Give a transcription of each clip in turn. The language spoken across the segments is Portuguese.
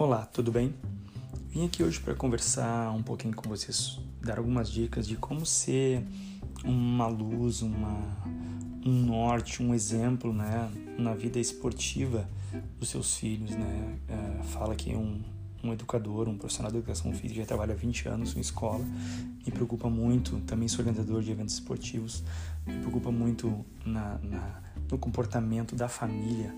Olá, tudo bem? Vim aqui hoje para conversar um pouquinho com vocês, dar algumas dicas de como ser uma luz, uma, um norte, um exemplo, né, na vida esportiva dos seus filhos, né? É, fala que um, um educador, um profissional de educação física, já trabalha há 20 anos em escola, me preocupa muito, também sou organizador de eventos esportivos, me preocupa muito na, na no comportamento da família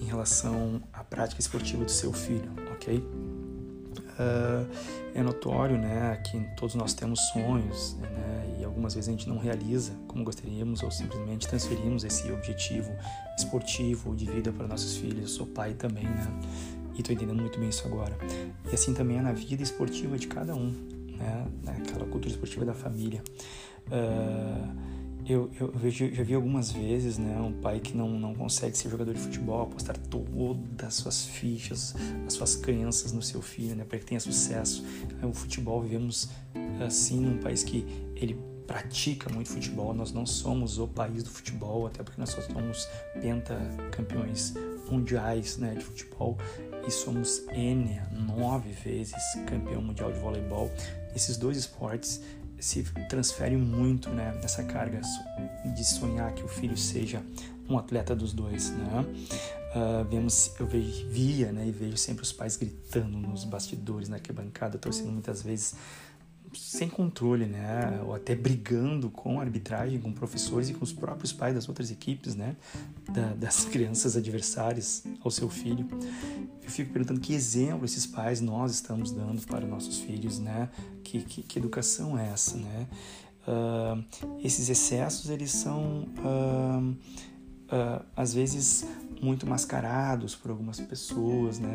em relação à prática esportiva do seu filho, ok? Uh, é notório, né, que todos nós temos sonhos, né, e algumas vezes a gente não realiza como gostaríamos ou simplesmente transferimos esse objetivo esportivo de vida para nossos filhos. Eu sou pai também, né, e estou entendendo muito bem isso agora. E assim também é na vida esportiva de cada um, né, naquela cultura esportiva da família. Uh, eu, eu vejo, já vi algumas vezes, né, um pai que não, não consegue ser jogador de futebol, apostar todas as suas fichas, as suas crenças no seu filho, né, para que tenha sucesso. O futebol, vivemos assim num país que ele pratica muito futebol, nós não somos o país do futebol, até porque nós só somos pentacampeões mundiais né, de futebol e somos N, nove vezes campeão mundial de voleibol. Esses dois esportes se transfere muito né, nessa carga de sonhar que o filho seja um atleta dos dois, né? Uh, vemos, eu via né, e vejo sempre os pais gritando nos bastidores, na arquibancada, torcendo muitas vezes sem controle, né? Ou até brigando com a arbitragem, com professores e com os próprios pais das outras equipes, né? Da, das crianças adversárias ao seu filho. Eu fico perguntando que exemplo esses pais nós estamos dando para nossos filhos, né? Que, que, que educação é essa, né? Uh, esses excessos, eles são... Uh, uh, às vezes muito mascarados por algumas pessoas, né?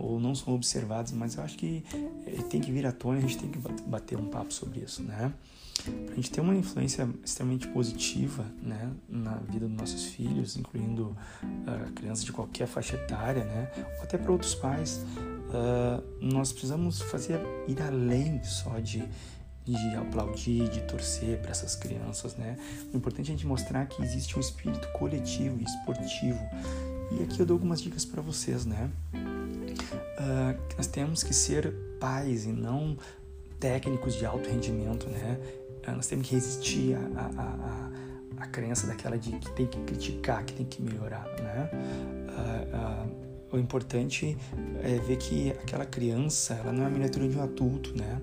ou não são observados, mas eu acho que eh, tem que vir à tona, a gente tem que bater um papo sobre isso, né? Para a gente ter uma influência extremamente positiva, né, na vida dos nossos filhos, incluindo uh, crianças de qualquer faixa etária, né, ou até para outros pais, uh, nós precisamos fazer ir além só de de aplaudir, de torcer para essas crianças, né? O importante é a gente mostrar que existe um espírito coletivo e esportivo. E aqui eu dou algumas dicas para vocês, né? Uh, nós temos que ser pais e não técnicos de alto rendimento, né? Uh, nós temos que resistir à, a a a crença daquela de que tem que criticar, que tem que melhorar, né? Uh, o importante é ver que aquela criança, ela não é a miniatura de um adulto, né?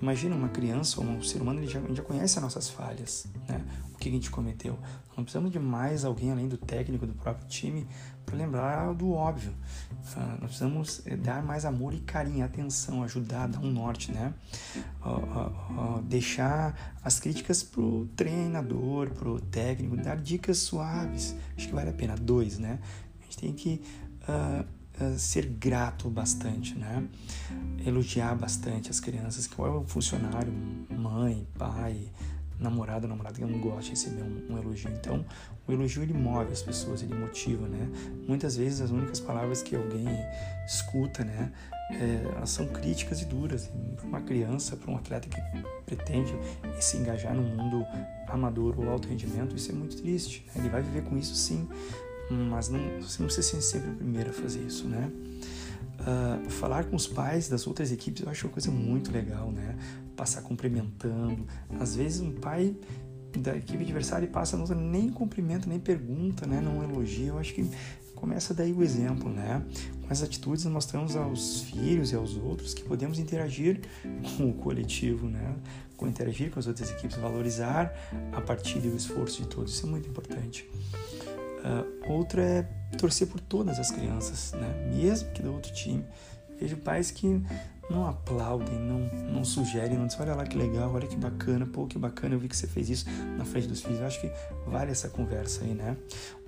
Imagina uma criança ou um ser humano, ele já, já conhece as nossas falhas, né? O que a gente cometeu. Não precisamos de mais alguém além do técnico do próprio time para lembrar do óbvio. Uh, nós precisamos eh, dar mais amor e carinho, atenção, ajudar, dar um norte, né? Uh, uh, deixar as críticas pro treinador, pro técnico, dar dicas suaves. Acho que vale a pena. Dois, né? A gente tem que eh, ser grato bastante, né? Elogiar bastante as crianças, que é o funcionário, mãe, pai, namorado, namorada que não gosta de receber um, um, elogio. Então, o elogio ele move as pessoas, ele motiva, né? Muitas vezes as únicas palavras que alguém escuta, né, é, elas são críticas e duras. Para uma criança, para um atleta que pretende se engajar no mundo amador ou alto rendimento, isso é muito triste. Né? Ele vai viver com isso sim, mas não, você não precisa ser sempre o primeiro a fazer isso, né? Uh, falar com os pais das outras equipes eu acho uma coisa muito legal, né? Passar cumprimentando. Às vezes um pai da equipe adversária passa, não nem cumprimenta, nem pergunta, né? Não elogia. Eu acho que começa daí o exemplo, né? Com as atitudes nós mostramos aos filhos e aos outros que podemos interagir com o coletivo, né? Com interagir com as outras equipes, valorizar a partida e o esforço de todos. Isso é muito importante. Uh, outra é torcer por todas as crianças, né? mesmo que do outro time. Vejo pais que não aplaudem, não, não sugerem, não dizem, olha lá que legal, olha que bacana, pô, que bacana, eu vi que você fez isso na frente dos filhos. Eu acho que vale essa conversa aí, né?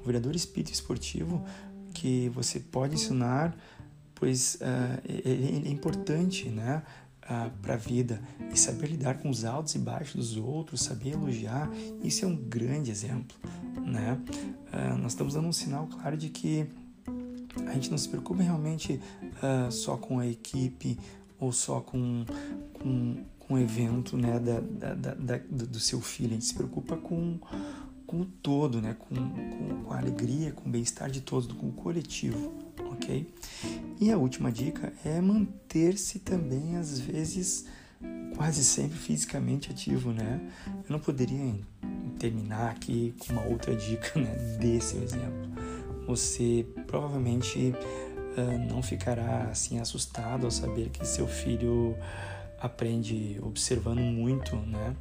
O vereador espírito esportivo que você pode ensinar, pois uh, é importante, né? Uh, para a vida. E saber lidar com os altos e baixos dos outros, saber elogiar, isso é um grande exemplo, né? Uh, nós estamos dando um sinal claro de que a gente não se preocupa realmente uh, só com a equipe ou só com, com, com o evento né, da, da, da, do seu filho, a gente se preocupa com, com o todo, né, com, com, com a alegria, com o bem-estar de todos, com o coletivo, ok? E a última dica é manter-se também, às vezes, quase sempre fisicamente ativo, né? Eu não poderia terminar aqui com uma outra dica, né? Desse exemplo. Você provavelmente uh, não ficará assim assustado ao saber que seu filho aprende observando muito, né?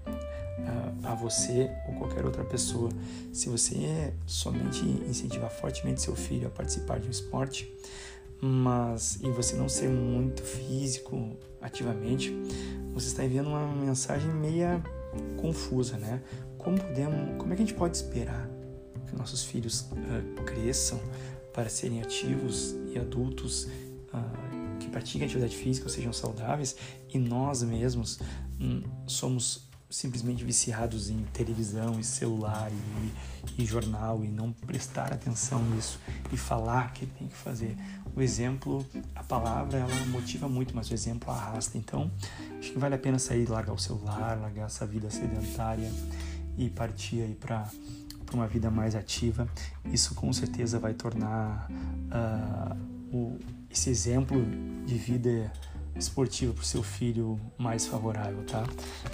A, você ou qualquer outra pessoa. Se você somente incentivar fortemente seu filho a participar de um esporte, mas e você não ser muito físico ativamente, você está enviando uma mensagem meia confusa, né? Como podemos, como é que a gente pode esperar que nossos filhos uh, cresçam para serem ativos e adultos uh, que pratiquem atividade física, ou sejam saudáveis, e nós mesmos um, somos simplesmente viciados em televisão e celular e, e, jornal e não prestar atenção nisso e falar que tem que fazer. O exemplo, a palavra, ela motiva muito, mas o exemplo arrasta. Então, acho que vale a pena sair, largar o celular, largar essa vida sedentária e partir aí para uma vida mais ativa. Isso com certeza vai tornar uh, o, esse exemplo de vida esportiva para o seu filho mais favorável, tá?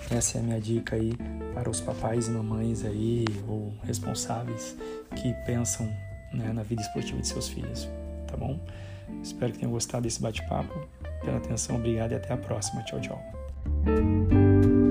Essa é a minha dica aí para os papais e mamães aí ou responsáveis que pensam né, na vida esportiva de seus filhos, tá bom? Espero que tenham gostado desse bate-papo. Pela atenção, obrigado e até a próxima. Tchau, tchau.